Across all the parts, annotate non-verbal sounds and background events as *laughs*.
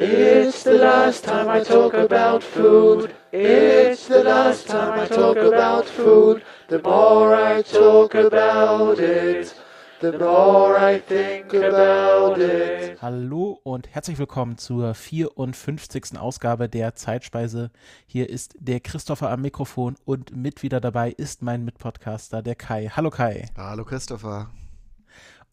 It's the last time I talk about food. It's the last time I talk about food. The more I talk about it, the more I think about it. Hallo und herzlich willkommen zur 54. Ausgabe der Zeitspeise. Hier ist der Christopher am Mikrofon und mit wieder dabei ist mein Mitpodcaster, der Kai. Hallo Kai. Hallo Christopher.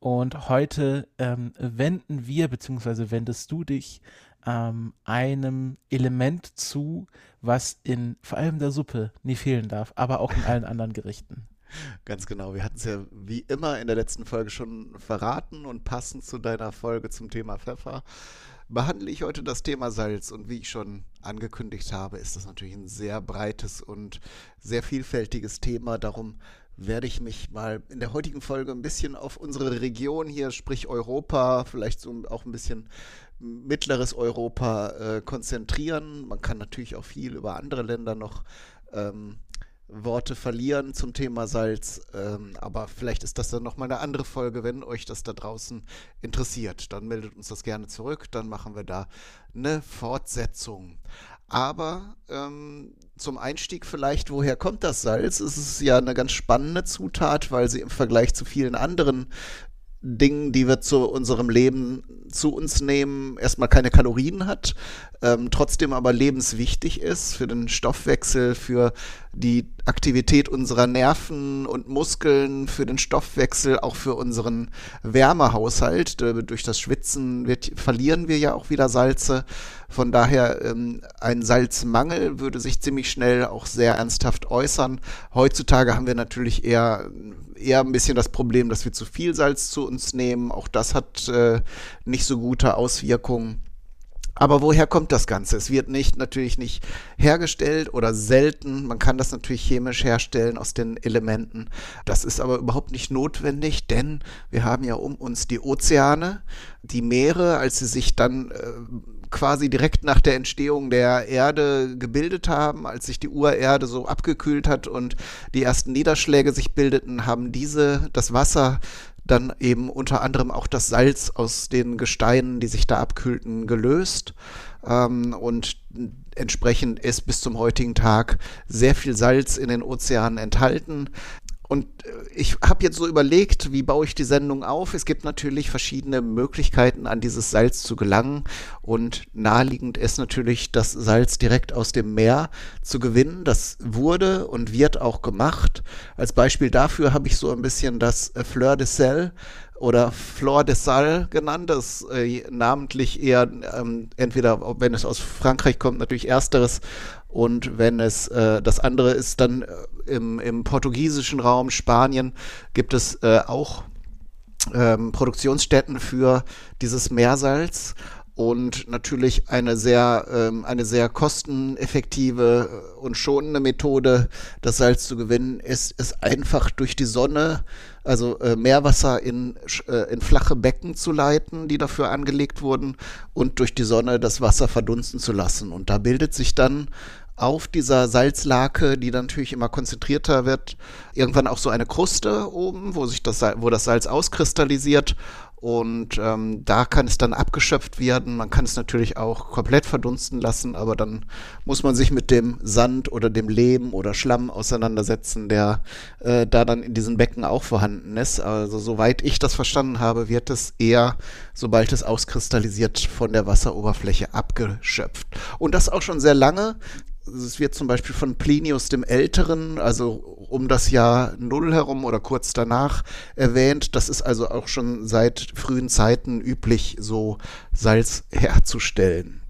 Und heute ähm, wenden wir, beziehungsweise wendest du dich ähm, einem Element zu, was in vor allem der Suppe nie fehlen darf, aber auch in allen *laughs* anderen Gerichten. Ganz genau. Wir hatten es ja wie immer in der letzten Folge schon verraten und passend zu deiner Folge zum Thema Pfeffer behandle ich heute das Thema Salz. Und wie ich schon angekündigt habe, ist das natürlich ein sehr breites und sehr vielfältiges Thema. Darum werde ich mich mal in der heutigen Folge ein bisschen auf unsere Region hier, sprich Europa, vielleicht so auch ein bisschen mittleres Europa äh, konzentrieren. Man kann natürlich auch viel über andere Länder noch ähm, Worte verlieren zum Thema Salz, ähm, aber vielleicht ist das dann nochmal eine andere Folge, wenn euch das da draußen interessiert. Dann meldet uns das gerne zurück, dann machen wir da eine Fortsetzung. Aber ähm, zum Einstieg vielleicht, woher kommt das Salz? Es ist ja eine ganz spannende Zutat, weil sie im Vergleich zu vielen anderen Dingen, die wir zu unserem Leben zu uns nehmen, erstmal keine Kalorien hat, ähm, trotzdem aber lebenswichtig ist für den Stoffwechsel, für die Aktivität unserer Nerven und Muskeln, für den Stoffwechsel, auch für unseren Wärmehaushalt. Durch das Schwitzen wird, verlieren wir ja auch wieder Salze. Von daher ähm, ein Salzmangel würde sich ziemlich schnell auch sehr ernsthaft äußern. Heutzutage haben wir natürlich eher eher ein bisschen das Problem, dass wir zu viel Salz zu uns nehmen. Auch das hat äh, nicht so gute Auswirkungen. Aber woher kommt das Ganze? Es wird nicht natürlich nicht hergestellt oder selten. Man kann das natürlich chemisch herstellen aus den Elementen. Das ist aber überhaupt nicht notwendig, denn wir haben ja um uns die Ozeane, die Meere, als sie sich dann äh, quasi direkt nach der Entstehung der Erde gebildet haben, als sich die Urerde so abgekühlt hat und die ersten Niederschläge sich bildeten, haben diese das Wasser dann eben unter anderem auch das Salz aus den Gesteinen, die sich da abkühlten, gelöst. Ähm, und entsprechend ist bis zum heutigen Tag sehr viel Salz in den Ozeanen enthalten. Und äh, ich habe jetzt so überlegt, wie baue ich die Sendung auf? Es gibt natürlich verschiedene Möglichkeiten, an dieses Salz zu gelangen. Und naheliegend ist natürlich, das Salz direkt aus dem Meer zu gewinnen. Das wurde und wird auch gemacht. Als Beispiel dafür habe ich so ein bisschen das äh, Fleur de Sel oder Flor de Sal genannt. Das äh, namentlich eher ähm, entweder, wenn es aus Frankreich kommt, natürlich ersteres und wenn es äh, das andere ist dann äh, im, im portugiesischen Raum, Spanien, gibt es äh, auch ähm, Produktionsstätten für dieses Meersalz und natürlich eine sehr, ähm, eine sehr kosteneffektive und schonende Methode, das Salz zu gewinnen, ist, ist einfach durch die Sonne, also äh, Meerwasser in, äh, in flache Becken zu leiten, die dafür angelegt wurden, und durch die Sonne das Wasser verdunsten zu lassen. Und da bildet sich dann auf dieser Salzlake, die dann natürlich immer konzentrierter wird, irgendwann auch so eine Kruste oben, wo sich das, wo das Salz auskristallisiert und ähm, da kann es dann abgeschöpft werden. Man kann es natürlich auch komplett verdunsten lassen, aber dann muss man sich mit dem Sand oder dem Lehm oder Schlamm auseinandersetzen, der äh, da dann in diesen Becken auch vorhanden ist. Also soweit ich das verstanden habe, wird es eher, sobald es auskristallisiert, von der Wasseroberfläche abgeschöpft. Und das auch schon sehr lange es wird zum Beispiel von Plinius dem Älteren, also um das Jahr Null herum oder kurz danach erwähnt. Das ist also auch schon seit frühen Zeiten üblich, so Salz herzustellen.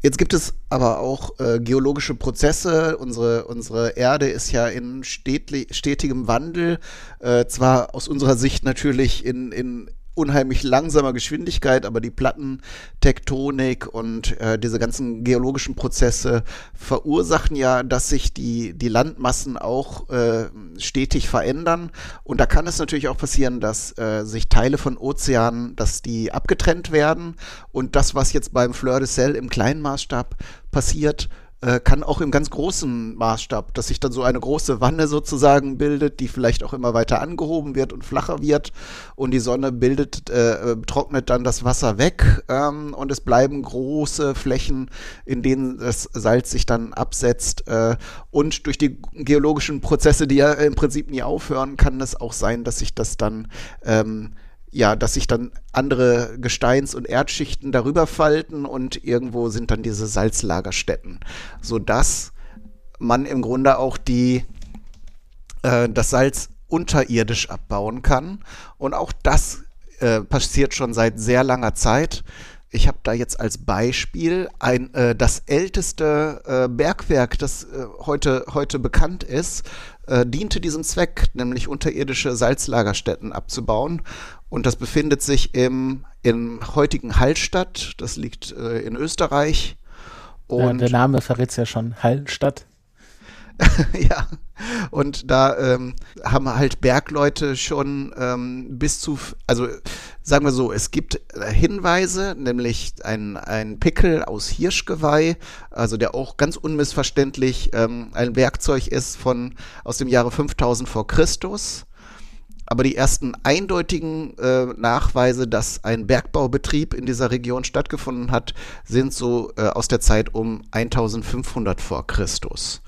Jetzt gibt es aber auch äh, geologische Prozesse. Unsere, unsere Erde ist ja in stetigem Wandel. Äh, zwar aus unserer Sicht natürlich in, in unheimlich langsamer Geschwindigkeit, aber die Plattentektonik und äh, diese ganzen geologischen Prozesse verursachen ja, dass sich die, die Landmassen auch äh, stetig verändern. Und da kann es natürlich auch passieren, dass äh, sich Teile von Ozeanen, dass die abgetrennt werden. Und das, was jetzt beim Fleur de Sel im kleinen Maßstab passiert, äh, kann auch im ganz großen Maßstab, dass sich dann so eine große Wanne sozusagen bildet, die vielleicht auch immer weiter angehoben wird und flacher wird. Und die Sonne bildet, äh, trocknet dann das Wasser weg ähm, und es bleiben große Flächen, in denen das Salz sich dann absetzt äh, und durch die geologischen Prozesse, die ja im Prinzip nie aufhören, kann es auch sein, dass sich das dann ähm, ja, dass sich dann andere Gesteins- und Erdschichten darüber falten und irgendwo sind dann diese Salzlagerstätten, sodass man im Grunde auch die, äh, das Salz unterirdisch abbauen kann. Und auch das äh, passiert schon seit sehr langer Zeit. Ich habe da jetzt als Beispiel ein, äh, das älteste äh, Bergwerk, das äh, heute, heute bekannt ist, äh, diente diesem Zweck, nämlich unterirdische Salzlagerstätten abzubauen. Und das befindet sich im, im heutigen Hallstatt, das liegt äh, in Österreich. Und der Name verrät es ja schon, Hallstatt. *laughs* ja, und da ähm, haben halt Bergleute schon ähm, bis zu, also sagen wir so, es gibt äh, Hinweise, nämlich ein, ein Pickel aus Hirschgeweih, also der auch ganz unmissverständlich ähm, ein Werkzeug ist von aus dem Jahre 5000 vor Christus. Aber die ersten eindeutigen äh, Nachweise, dass ein Bergbaubetrieb in dieser Region stattgefunden hat, sind so äh, aus der Zeit um 1500 vor Christus.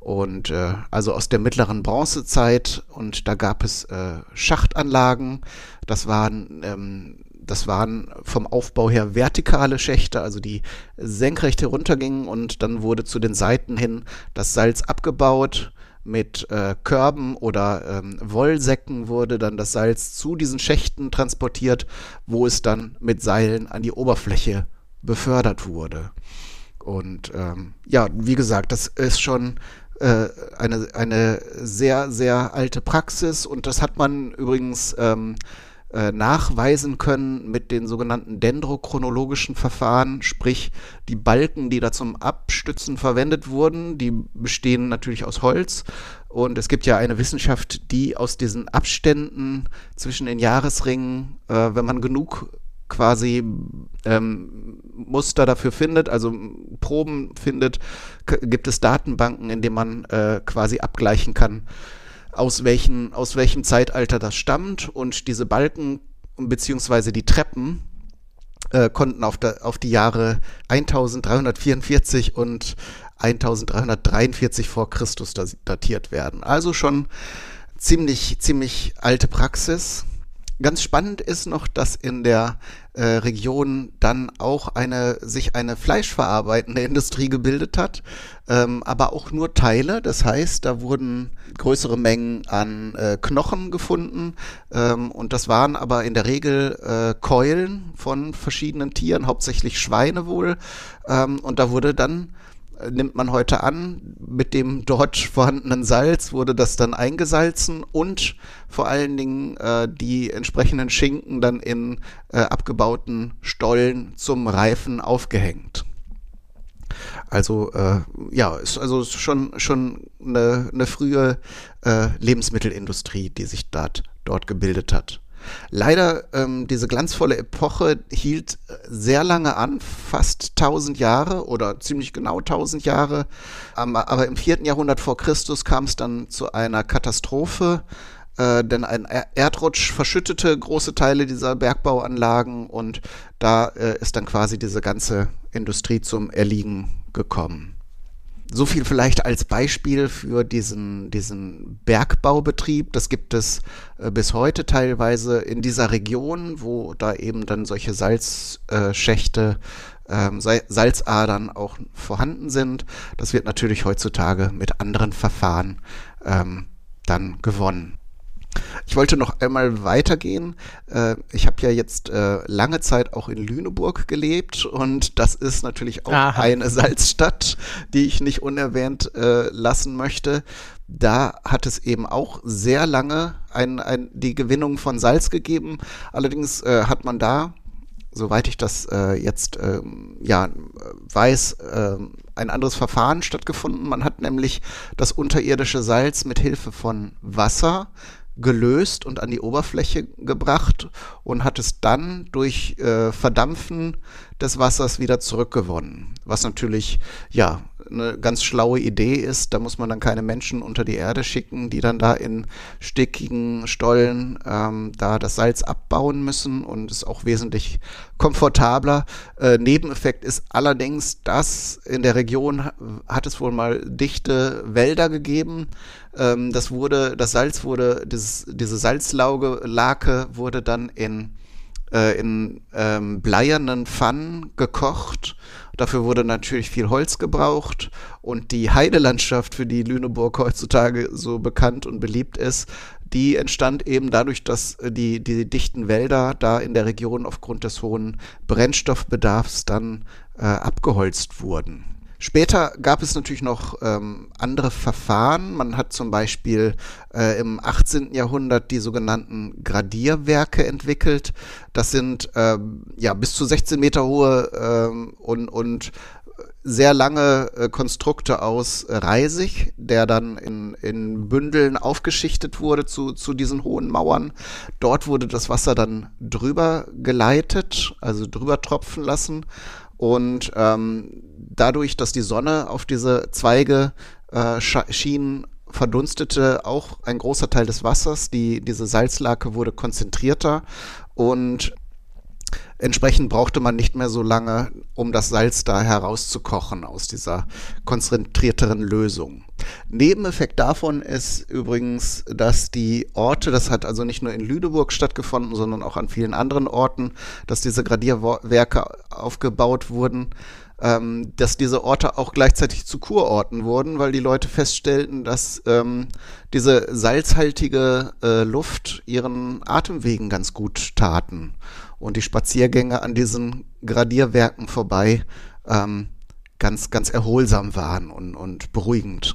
Und äh, also aus der mittleren Bronzezeit und da gab es äh, Schachtanlagen. Das waren ähm, das waren vom Aufbau her vertikale Schächte, also die senkrecht heruntergingen und dann wurde zu den Seiten hin das Salz abgebaut mit äh, Körben oder ähm, Wollsäcken wurde dann das Salz zu diesen Schächten transportiert, wo es dann mit Seilen an die Oberfläche befördert wurde. Und ähm, ja, wie gesagt, das ist schon äh, eine, eine sehr, sehr alte Praxis und das hat man übrigens ähm, äh, nachweisen können mit den sogenannten dendrochronologischen Verfahren, sprich die Balken, die da zum Abstützen verwendet wurden, die bestehen natürlich aus Holz. Und es gibt ja eine Wissenschaft, die aus diesen Abständen zwischen den Jahresringen, äh, wenn man genug quasi ähm, Muster dafür findet, also Proben findet, gibt es Datenbanken, in denen man äh, quasi abgleichen kann, aus, welchen, aus welchem Zeitalter das stammt. Und diese Balken beziehungsweise die Treppen äh, konnten auf, der, auf die Jahre 1344 und 1343 vor Christus datiert werden. Also schon ziemlich, ziemlich alte Praxis. Ganz spannend ist noch, dass in der äh, Region dann auch eine, sich eine fleischverarbeitende Industrie gebildet hat, ähm, aber auch nur Teile. Das heißt, da wurden größere Mengen an äh, Knochen gefunden ähm, und das waren aber in der Regel äh, Keulen von verschiedenen Tieren, hauptsächlich Schweine wohl. Ähm, und da wurde dann nimmt man heute an. Mit dem dort vorhandenen Salz wurde das dann eingesalzen und vor allen Dingen äh, die entsprechenden Schinken dann in äh, abgebauten Stollen zum Reifen aufgehängt. Also äh, ja, ist also schon schon eine, eine frühe äh, Lebensmittelindustrie, die sich dort, dort gebildet hat. Leider, ähm, diese glanzvolle Epoche hielt äh, sehr lange an, fast 1000 Jahre oder ziemlich genau 1000 Jahre. aber im vierten Jahrhundert vor Christus kam es dann zu einer Katastrophe, äh, denn ein Erdrutsch verschüttete große Teile dieser Bergbauanlagen und da äh, ist dann quasi diese ganze Industrie zum Erliegen gekommen. So viel vielleicht als Beispiel für diesen, diesen Bergbaubetrieb. Das gibt es äh, bis heute teilweise in dieser Region, wo da eben dann solche Salzschächte, äh, ähm, Salzadern auch vorhanden sind. Das wird natürlich heutzutage mit anderen Verfahren ähm, dann gewonnen. Ich wollte noch einmal weitergehen. Äh, ich habe ja jetzt äh, lange Zeit auch in Lüneburg gelebt und das ist natürlich auch Aha. eine *laughs* Salzstadt, die ich nicht unerwähnt äh, lassen möchte. Da hat es eben auch sehr lange ein, ein, die Gewinnung von Salz gegeben. Allerdings hat man da, soweit ich das äh, jetzt ähm, ja, weiß, äh, ein anderes Verfahren stattgefunden. Man hat nämlich das unterirdische Salz mit Hilfe von Wasser gelöst und an die Oberfläche gebracht und hat es dann durch äh, Verdampfen des Wassers wieder zurückgewonnen. Was natürlich ja eine ganz schlaue Idee ist. Da muss man dann keine Menschen unter die Erde schicken, die dann da in stickigen Stollen ähm, da das Salz abbauen müssen und ist auch wesentlich komfortabler. Äh, Nebeneffekt ist allerdings, dass in der Region hat es wohl mal dichte Wälder gegeben. Ähm, das wurde, das Salz wurde, dieses, diese Salzlauge, Lake wurde dann in äh, in ähm, bleiernen Pfannen gekocht. Dafür wurde natürlich viel Holz gebraucht und die Heidelandschaft, für die Lüneburg heutzutage so bekannt und beliebt ist, die entstand eben dadurch, dass die, die dichten Wälder da in der Region aufgrund des hohen Brennstoffbedarfs dann äh, abgeholzt wurden. Später gab es natürlich noch ähm, andere Verfahren. Man hat zum Beispiel äh, im 18. Jahrhundert die sogenannten Gradierwerke entwickelt. Das sind ähm, ja bis zu 16 Meter hohe ähm, und, und sehr lange äh, Konstrukte aus Reisig, der dann in, in Bündeln aufgeschichtet wurde zu, zu diesen hohen Mauern. Dort wurde das Wasser dann drüber geleitet, also drüber tropfen lassen. Und ähm, dadurch, dass die Sonne auf diese Zweige äh, schien, verdunstete auch ein großer Teil des Wassers. Die, diese Salzlake wurde konzentrierter und Entsprechend brauchte man nicht mehr so lange, um das Salz da herauszukochen aus dieser konzentrierteren Lösung. Nebeneffekt davon ist übrigens, dass die Orte, das hat also nicht nur in Lüneburg stattgefunden, sondern auch an vielen anderen Orten, dass diese Gradierwerke aufgebaut wurden, ähm, dass diese Orte auch gleichzeitig zu Kurorten wurden, weil die Leute feststellten, dass ähm, diese salzhaltige äh, Luft ihren Atemwegen ganz gut taten und die Spaziergänge an diesen Gradierwerken vorbei ähm, ganz, ganz erholsam waren und, und beruhigend.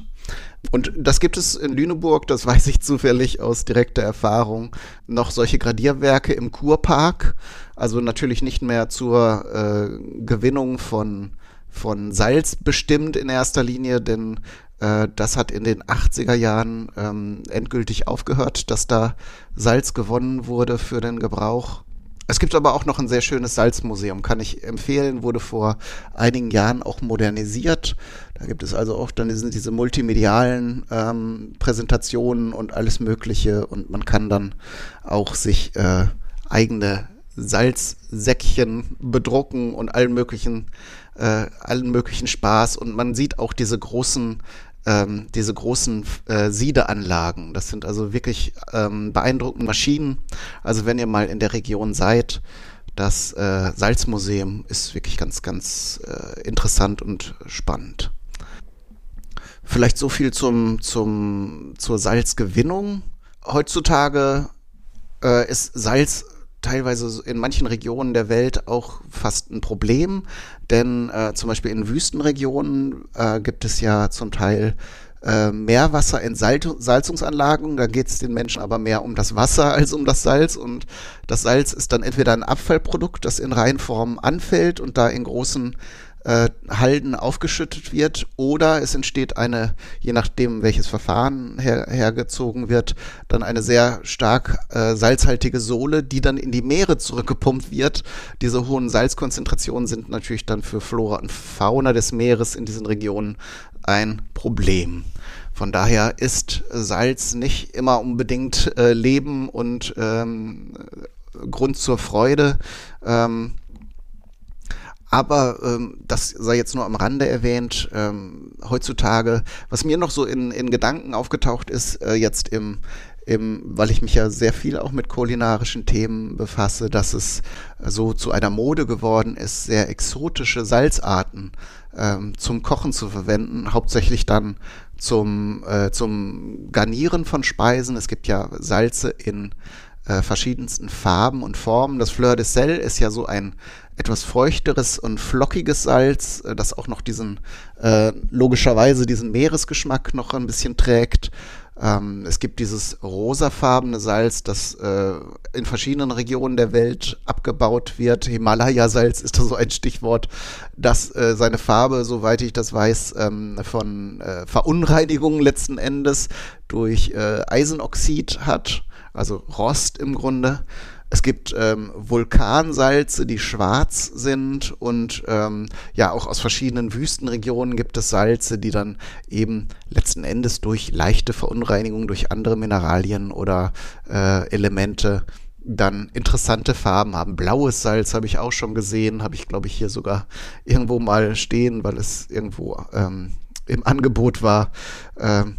Und das gibt es in Lüneburg, das weiß ich zufällig aus direkter Erfahrung, noch solche Gradierwerke im Kurpark. Also natürlich nicht mehr zur äh, Gewinnung von, von Salz bestimmt in erster Linie, denn äh, das hat in den 80er Jahren ähm, endgültig aufgehört, dass da Salz gewonnen wurde für den Gebrauch. Es gibt aber auch noch ein sehr schönes Salzmuseum, kann ich empfehlen, wurde vor einigen Jahren auch modernisiert. Da gibt es also auch dann sind diese multimedialen ähm, Präsentationen und alles Mögliche und man kann dann auch sich äh, eigene Salzsäckchen bedrucken und allen möglichen, äh, allen möglichen Spaß und man sieht auch diese großen ähm, diese großen äh, Siedeanlagen. Das sind also wirklich ähm, beeindruckende Maschinen. Also wenn ihr mal in der Region seid, das äh, Salzmuseum ist wirklich ganz, ganz äh, interessant und spannend. Vielleicht so viel zum, zum, zur Salzgewinnung. Heutzutage äh, ist Salz teilweise in manchen Regionen der Welt auch fast ein Problem, denn äh, zum Beispiel in Wüstenregionen äh, gibt es ja zum Teil äh, Meerwasser in Salzungsanlagen. Da geht es den Menschen aber mehr um das Wasser *laughs* als um das Salz. Und das Salz ist dann entweder ein Abfallprodukt, das in Reinform anfällt und da in großen äh, Halden aufgeschüttet wird oder es entsteht eine, je nachdem welches Verfahren her, hergezogen wird, dann eine sehr stark äh, salzhaltige Sohle, die dann in die Meere zurückgepumpt wird. Diese hohen Salzkonzentrationen sind natürlich dann für Flora und Fauna des Meeres in diesen Regionen ein Problem. Von daher ist Salz nicht immer unbedingt äh, Leben und ähm, Grund zur Freude. Ähm, aber ähm, das sei jetzt nur am Rande erwähnt. Ähm, heutzutage, was mir noch so in, in Gedanken aufgetaucht ist, äh, jetzt im, im, weil ich mich ja sehr viel auch mit kulinarischen Themen befasse, dass es so zu einer Mode geworden ist, sehr exotische Salzarten ähm, zum Kochen zu verwenden, hauptsächlich dann zum, äh, zum Garnieren von Speisen. Es gibt ja Salze in äh, verschiedensten Farben und Formen. Das Fleur de Sel ist ja so ein etwas feuchteres und flockiges Salz, äh, das auch noch diesen, äh, logischerweise diesen Meeresgeschmack noch ein bisschen trägt. Ähm, es gibt dieses rosafarbene Salz, das äh, in verschiedenen Regionen der Welt abgebaut wird. Himalaya-Salz ist da so ein Stichwort, das äh, seine Farbe, soweit ich das weiß, ähm, von äh, Verunreinigungen letzten Endes durch äh, Eisenoxid hat, also Rost im Grunde. Es gibt ähm, Vulkansalze, die schwarz sind und ähm, ja, auch aus verschiedenen Wüstenregionen gibt es Salze, die dann eben letzten Endes durch leichte Verunreinigung durch andere Mineralien oder äh, Elemente dann interessante Farben haben. Blaues Salz habe ich auch schon gesehen, habe ich glaube ich hier sogar irgendwo mal stehen, weil es irgendwo ähm, im Angebot war. Ähm,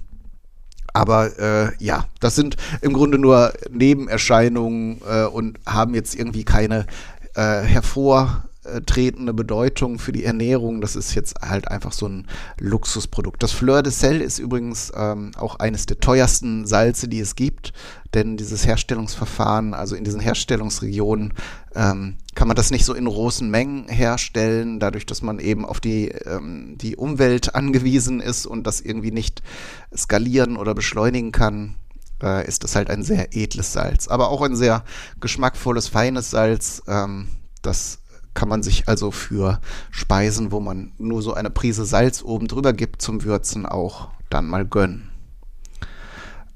aber äh, ja, das sind im Grunde nur Nebenerscheinungen äh, und haben jetzt irgendwie keine äh, hervortretende Bedeutung für die Ernährung. Das ist jetzt halt einfach so ein Luxusprodukt. Das Fleur de Sel ist übrigens ähm, auch eines der teuersten Salze, die es gibt denn dieses Herstellungsverfahren, also in diesen Herstellungsregionen, ähm, kann man das nicht so in großen Mengen herstellen, dadurch, dass man eben auf die, ähm, die Umwelt angewiesen ist und das irgendwie nicht skalieren oder beschleunigen kann, äh, ist das halt ein sehr edles Salz. Aber auch ein sehr geschmackvolles, feines Salz, ähm, das kann man sich also für Speisen, wo man nur so eine Prise Salz oben drüber gibt zum Würzen, auch dann mal gönnen.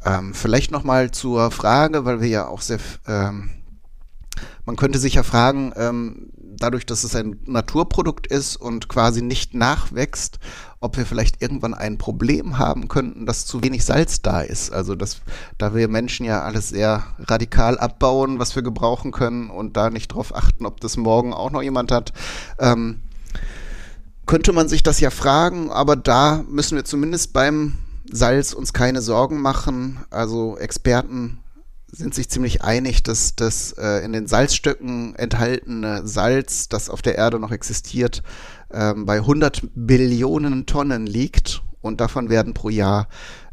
Ähm, vielleicht nochmal zur Frage, weil wir ja auch sehr, ähm, man könnte sich ja fragen, ähm, dadurch, dass es ein Naturprodukt ist und quasi nicht nachwächst, ob wir vielleicht irgendwann ein Problem haben könnten, dass zu wenig Salz da ist. Also dass, da wir Menschen ja alles sehr radikal abbauen, was wir gebrauchen können und da nicht drauf achten, ob das morgen auch noch jemand hat. Ähm, könnte man sich das ja fragen, aber da müssen wir zumindest beim Salz uns keine Sorgen machen. Also Experten sind sich ziemlich einig, dass das äh, in den Salzstöcken enthaltene Salz, das auf der Erde noch existiert, ähm, bei 100 Billionen Tonnen liegt und davon werden pro Jahr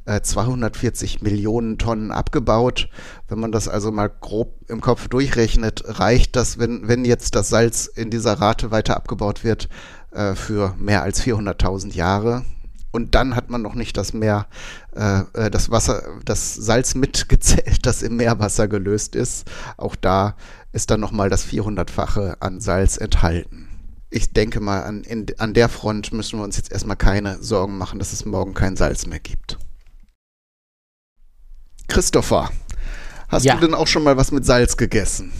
äh, 240 Millionen Tonnen abgebaut. Wenn man das also mal grob im Kopf durchrechnet, reicht das, wenn, wenn jetzt das Salz in dieser Rate weiter abgebaut wird, äh, für mehr als 400.000 Jahre und dann hat man noch nicht das Meer, äh, äh das Wasser, das Salz mitgezählt, das im Meerwasser gelöst ist. Auch da ist dann nochmal das 400-fache an Salz enthalten. Ich denke mal, an, in, an der Front müssen wir uns jetzt erstmal keine Sorgen machen, dass es morgen kein Salz mehr gibt. Christopher, hast ja. du denn auch schon mal was mit Salz gegessen?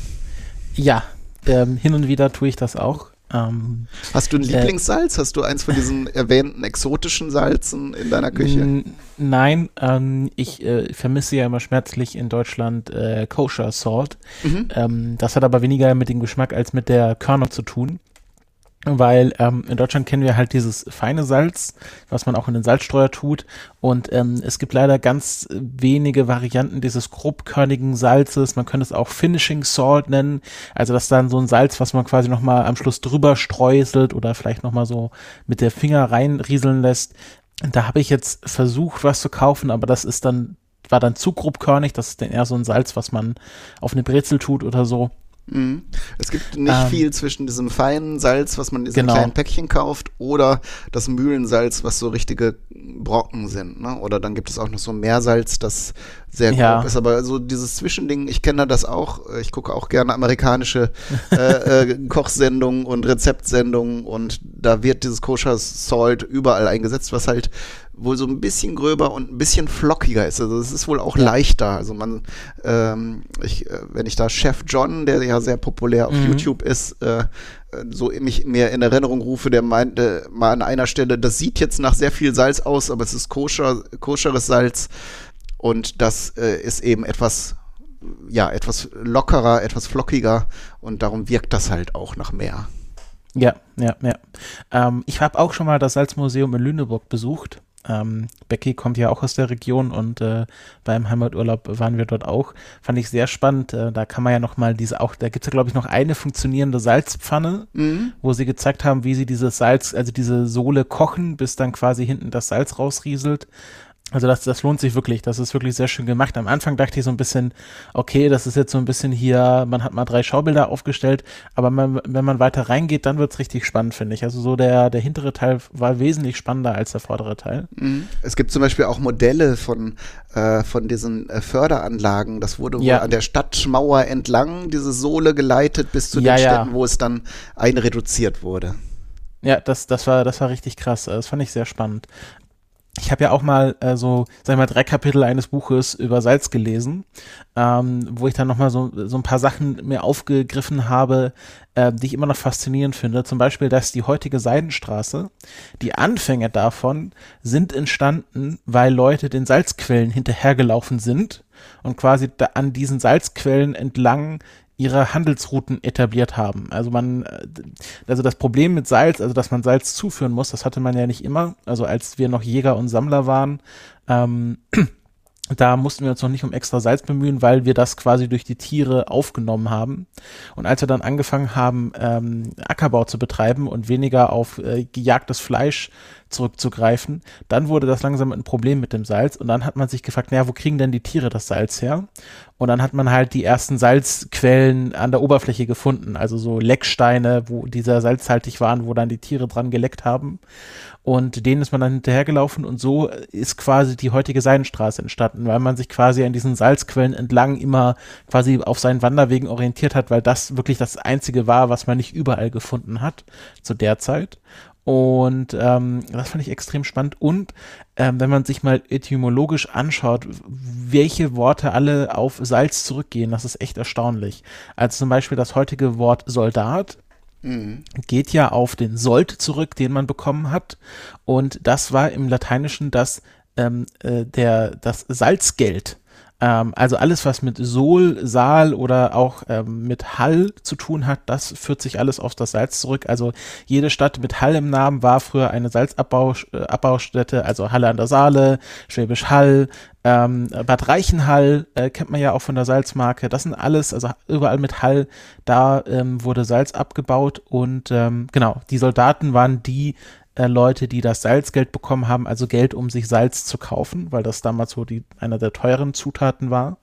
Ja, ähm, hin und wieder tue ich das auch. Ähm, Hast du ein äh, Lieblingssalz? Hast du eins von diesen *laughs* erwähnten exotischen Salzen in deiner Küche? Nein, ähm, ich äh, vermisse ja immer schmerzlich in Deutschland äh, Kosher Salt. Mhm. Ähm, das hat aber weniger mit dem Geschmack als mit der Körner zu tun weil ähm, in Deutschland kennen wir halt dieses feine Salz, was man auch in den Salzstreuer tut. Und ähm, es gibt leider ganz wenige Varianten dieses grobkörnigen Salzes. Man könnte es auch Finishing Salt nennen. Also das ist dann so ein Salz, was man quasi nochmal am Schluss drüber streuselt oder vielleicht nochmal so mit der Finger reinrieseln lässt. Da habe ich jetzt versucht, was zu kaufen, aber das ist dann, war dann zu grobkörnig. Das ist dann eher so ein Salz, was man auf eine Brezel tut oder so. Mhm. Es gibt nicht ähm, viel zwischen diesem feinen Salz, was man in diesen genau. kleinen Päckchen kauft, oder das Mühlensalz, was so richtige Brocken sind. Ne? Oder dann gibt es auch noch so Meersalz, das sehr grob ja. ist. Aber so dieses Zwischending, ich kenne das auch. Ich gucke auch gerne amerikanische äh, äh, *laughs* Kochsendungen und Rezeptsendungen und da wird dieses Kosher Salt überall eingesetzt, was halt wohl so ein bisschen gröber und ein bisschen flockiger ist. Also es ist wohl auch ja. leichter. Also man, ähm, ich, äh, wenn ich da Chef John, der ja sehr populär auf mhm. YouTube ist, äh, so mich mir in Erinnerung rufe, der meinte mal an einer Stelle, das sieht jetzt nach sehr viel Salz aus, aber es ist koscher, koscheres Salz und das äh, ist eben etwas ja, etwas lockerer, etwas flockiger und darum wirkt das halt auch nach mehr. Ja, ja, ja. Ähm, ich habe auch schon mal das Salzmuseum in Lüneburg besucht. Ähm, Becky kommt ja auch aus der Region und äh, beim Heimaturlaub waren wir dort auch. Fand ich sehr spannend. Äh, da kann man ja noch mal diese auch, da gibt es ja glaube ich noch eine funktionierende Salzpfanne, mhm. wo sie gezeigt haben, wie sie dieses Salz, also diese Sohle kochen, bis dann quasi hinten das Salz rausrieselt. Also das, das lohnt sich wirklich. Das ist wirklich sehr schön gemacht. Am Anfang dachte ich so ein bisschen, okay, das ist jetzt so ein bisschen hier, man hat mal drei Schaubilder aufgestellt, aber man, wenn man weiter reingeht, dann wird es richtig spannend, finde ich. Also so der, der hintere Teil war wesentlich spannender als der vordere Teil. Mhm. Es gibt zum Beispiel auch Modelle von, äh, von diesen äh, Förderanlagen. Das wurde ja. an der Stadtmauer entlang, diese Sohle geleitet bis zu ja, den Städten, ja. wo es dann einreduziert wurde. Ja, das, das war, das war richtig krass. Das fand ich sehr spannend. Ich habe ja auch mal äh, so, sag ich mal, drei Kapitel eines Buches über Salz gelesen, ähm, wo ich dann nochmal so, so ein paar Sachen mir aufgegriffen habe, äh, die ich immer noch faszinierend finde. Zum Beispiel, dass die heutige Seidenstraße, die Anfänge davon sind entstanden, weil Leute den Salzquellen hinterhergelaufen sind und quasi an diesen Salzquellen entlang ihre Handelsrouten etabliert haben. Also man, äh, also das Problem mit Salz, also dass man Salz zuführen muss, das hatte man ja nicht immer. Also als wir noch Jäger und Sammler waren, ähm, *clears throat* da mussten wir uns noch nicht um extra Salz bemühen, weil wir das quasi durch die Tiere aufgenommen haben. Und als wir dann angefangen haben, ähm, Ackerbau zu betreiben und weniger auf äh, gejagtes Fleisch zurückzugreifen, dann wurde das langsam ein Problem mit dem Salz und dann hat man sich gefragt, naja, wo kriegen denn die Tiere das Salz her? Und dann hat man halt die ersten Salzquellen an der Oberfläche gefunden, also so Lecksteine, wo dieser salzhaltig waren, wo dann die Tiere dran geleckt haben. Und denen ist man dann hinterhergelaufen und so ist quasi die heutige Seidenstraße entstanden, weil man sich quasi an diesen Salzquellen entlang immer quasi auf seinen Wanderwegen orientiert hat, weil das wirklich das einzige war, was man nicht überall gefunden hat zu der Zeit. Und ähm, das fand ich extrem spannend. Und ähm, wenn man sich mal etymologisch anschaut, welche Worte alle auf Salz zurückgehen, das ist echt erstaunlich. Also zum Beispiel das heutige Wort Soldat mhm. geht ja auf den Sold zurück, den man bekommen hat. Und das war im Lateinischen das, ähm, äh, der, das Salzgeld. Ähm, also alles, was mit Sol, Saal oder auch ähm, mit Hall zu tun hat, das führt sich alles auf das Salz zurück. Also jede Stadt mit Hall im Namen war früher eine Salzabbaustätte, äh, also Halle an der Saale, Schwäbisch Hall, ähm, Bad Reichenhall äh, kennt man ja auch von der Salzmarke. Das sind alles, also überall mit Hall, da ähm, wurde Salz abgebaut und ähm, genau, die Soldaten waren die äh, Leute, die das Salzgeld bekommen haben, also Geld, um sich Salz zu kaufen, weil das damals so die, einer der teuren Zutaten war.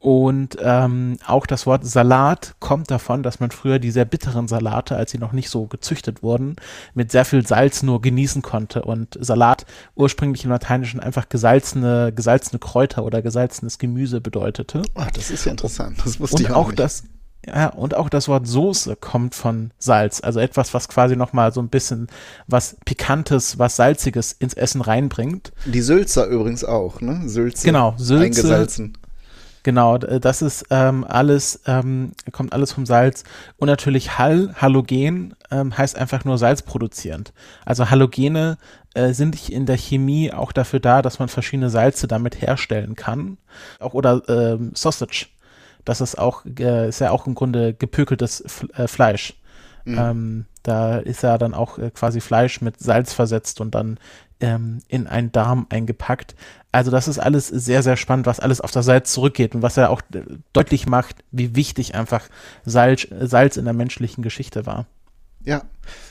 Und ähm, auch das Wort Salat kommt davon, dass man früher die sehr bitteren Salate, als sie noch nicht so gezüchtet wurden, mit sehr viel Salz nur genießen konnte. Und Salat ursprünglich im Lateinischen einfach gesalzene, gesalzene Kräuter oder gesalzenes Gemüse bedeutete. Ach, das ist ja interessant. Das wusste und ich auch, auch nicht. das ja, und auch das Wort Soße kommt von Salz. Also etwas, was quasi nochmal so ein bisschen was Pikantes, was Salziges ins Essen reinbringt. Die Sülzer übrigens auch, ne? Sülze. Genau, Sülze. Eingesalzen. Genau, das ist ähm, alles, ähm, kommt alles vom Salz. Und natürlich Hall, Halogen, ähm, heißt einfach nur salzproduzierend. Also Halogene äh, sind in der Chemie auch dafür da, dass man verschiedene Salze damit herstellen kann. Auch oder ähm, Sausage das ist auch, äh, ist ja auch im Grunde gepökeltes F äh, Fleisch. Mhm. Ähm, da ist ja dann auch äh, quasi Fleisch mit Salz versetzt und dann ähm, in einen Darm eingepackt. Also das ist alles sehr, sehr spannend, was alles auf das Salz zurückgeht und was ja auch äh, deutlich macht, wie wichtig einfach Salz, Salz in der menschlichen Geschichte war. Ja,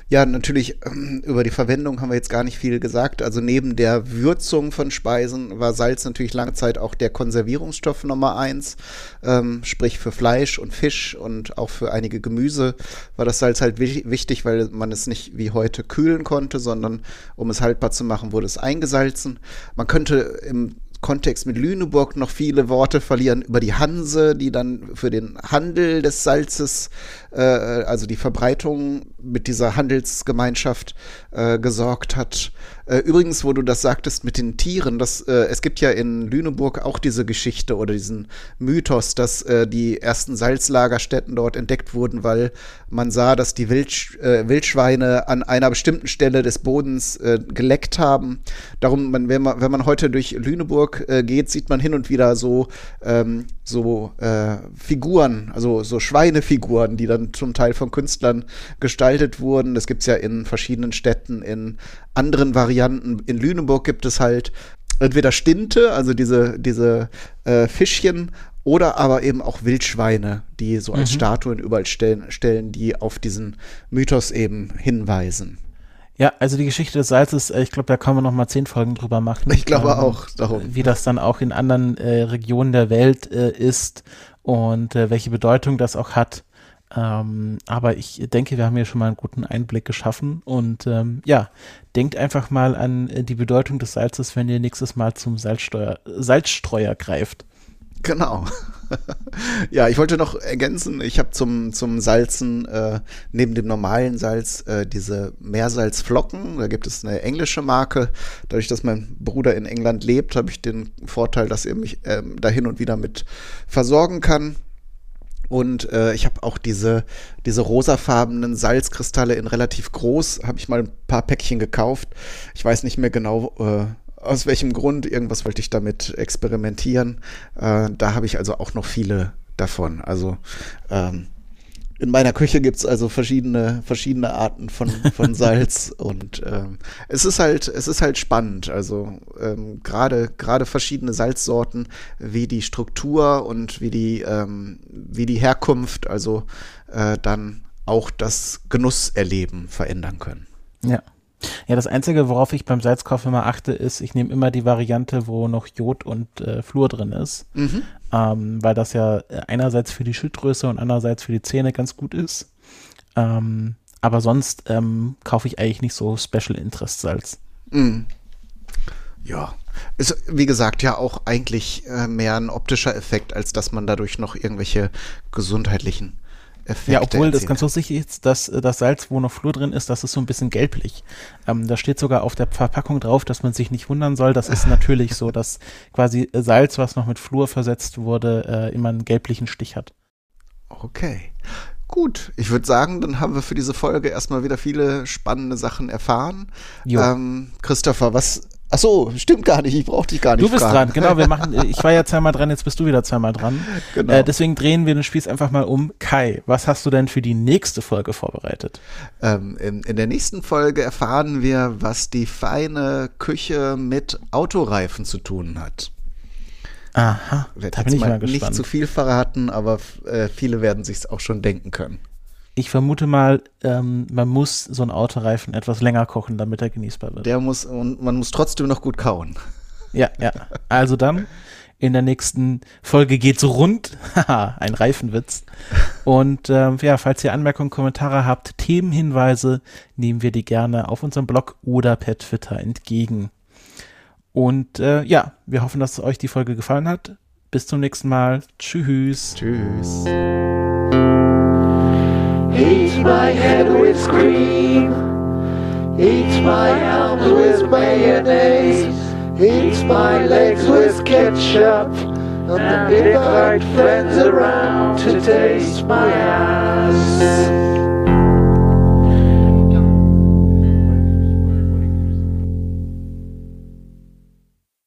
ja, natürlich ähm, über die Verwendung haben wir jetzt gar nicht viel gesagt. Also neben der Würzung von Speisen war Salz natürlich lange Zeit auch der Konservierungsstoff Nummer eins. Ähm, sprich für Fleisch und Fisch und auch für einige Gemüse war das Salz halt wichtig, weil man es nicht wie heute kühlen konnte, sondern um es haltbar zu machen, wurde es eingesalzen. Man könnte im Kontext mit Lüneburg noch viele Worte verlieren über die Hanse, die dann für den Handel des Salzes, äh, also die Verbreitung mit dieser Handelsgemeinschaft äh, gesorgt hat. Äh, übrigens, wo du das sagtest mit den Tieren, das, äh, es gibt ja in Lüneburg auch diese Geschichte oder diesen Mythos, dass äh, die ersten Salzlagerstätten dort entdeckt wurden, weil man sah, dass die Wild, äh, Wildschweine an einer bestimmten Stelle des Bodens äh, geleckt haben. Darum, man, wenn, man, wenn man heute durch Lüneburg geht, sieht man hin und wieder so, ähm, so Figuren, also so Schweinefiguren, die dann zum Teil von Künstlern gestaltet wurden. Das gibt es ja in verschiedenen Städten, in anderen Varianten. In Lüneburg gibt es halt entweder Stinte, also diese, diese äh, Fischchen, oder aber eben auch Wildschweine, die so als mhm. Statuen überall stellen, stellen, die auf diesen Mythos eben hinweisen. Ja, also die Geschichte des Salzes, äh, ich glaube, da können wir noch mal zehn Folgen drüber machen. Ich glaube ähm, auch, darum. Wie das dann auch in anderen äh, Regionen der Welt äh, ist und äh, welche Bedeutung das auch hat. Ähm, aber ich denke, wir haben hier schon mal einen guten Einblick geschaffen. Und ähm, ja, denkt einfach mal an äh, die Bedeutung des Salzes, wenn ihr nächstes Mal zum Salzsteuer, Salzstreuer greift. Genau. *laughs* ja, ich wollte noch ergänzen, ich habe zum, zum Salzen äh, neben dem normalen Salz äh, diese Meersalzflocken. Da gibt es eine englische Marke. Dadurch, dass mein Bruder in England lebt, habe ich den Vorteil, dass er mich äh, da hin und wieder mit versorgen kann. Und äh, ich habe auch diese, diese rosafarbenen Salzkristalle in relativ groß, habe ich mal ein paar Päckchen gekauft. Ich weiß nicht mehr genau, äh, aus welchem Grund. Irgendwas wollte ich damit experimentieren. Äh, da habe ich also auch noch viele davon. Also ähm, in meiner Küche gibt es also verschiedene, verschiedene Arten von, von *laughs* Salz und ähm, es ist halt, es ist halt spannend. Also ähm, gerade gerade verschiedene Salzsorten, wie die Struktur und wie die, ähm, wie die Herkunft, also äh, dann auch das Genusserleben verändern können. Ja. Ja, das Einzige, worauf ich beim Salzkauf immer achte, ist, ich nehme immer die Variante, wo noch Jod und äh, Fluor drin ist. Mhm. Ähm, weil das ja einerseits für die Schilddrüse und andererseits für die Zähne ganz gut ist. Ähm, aber sonst ähm, kaufe ich eigentlich nicht so Special Interest Salz. Mhm. Ja, ist wie gesagt ja auch eigentlich äh, mehr ein optischer Effekt, als dass man dadurch noch irgendwelche gesundheitlichen Effekte Ja, obwohl das ganz lustig ist, dass äh, das Salz, wo noch Flur drin ist, das ist so ein bisschen gelblich. Ähm, da steht sogar auf der Verpackung drauf, dass man sich nicht wundern soll. Das ist natürlich so, dass quasi Salz, was noch mit Flur versetzt wurde, äh, immer einen gelblichen Stich hat. Okay. Gut, ich würde sagen, dann haben wir für diese Folge erstmal wieder viele spannende Sachen erfahren. Ähm, Christopher, was Ach so, stimmt gar nicht. Ich brauche dich gar nicht. Du bist fragen. dran, genau. Wir machen. *laughs* Ich war ja zweimal dran, jetzt bist du wieder zweimal dran. Genau. Äh, deswegen drehen wir den Spieß einfach mal um. Kai, was hast du denn für die nächste Folge vorbereitet? Ähm, in, in, der nächsten Folge erfahren wir, was die feine Küche mit Autoreifen zu tun hat. Aha. da bin ich mal, gespannt. Nicht zu viel verraten, aber äh, viele werden sich auch schon denken können ich vermute mal, ähm, man muss so einen Autoreifen etwas länger kochen, damit er genießbar wird. Der muss, und man muss trotzdem noch gut kauen. Ja, ja. Also dann, in der nächsten Folge geht's rund. *laughs* Haha, ein Reifenwitz. Und ähm, ja, falls ihr Anmerkungen, Kommentare habt, Themenhinweise, nehmen wir die gerne auf unserem Blog oder per Twitter entgegen. Und äh, ja, wir hoffen, dass euch die Folge gefallen hat. Bis zum nächsten Mal. Tschüss. Tschüss. Eat my head with cream. Eat my arms with mayonnaise. Eat my legs with ketchup. And invite friends around to taste my ass.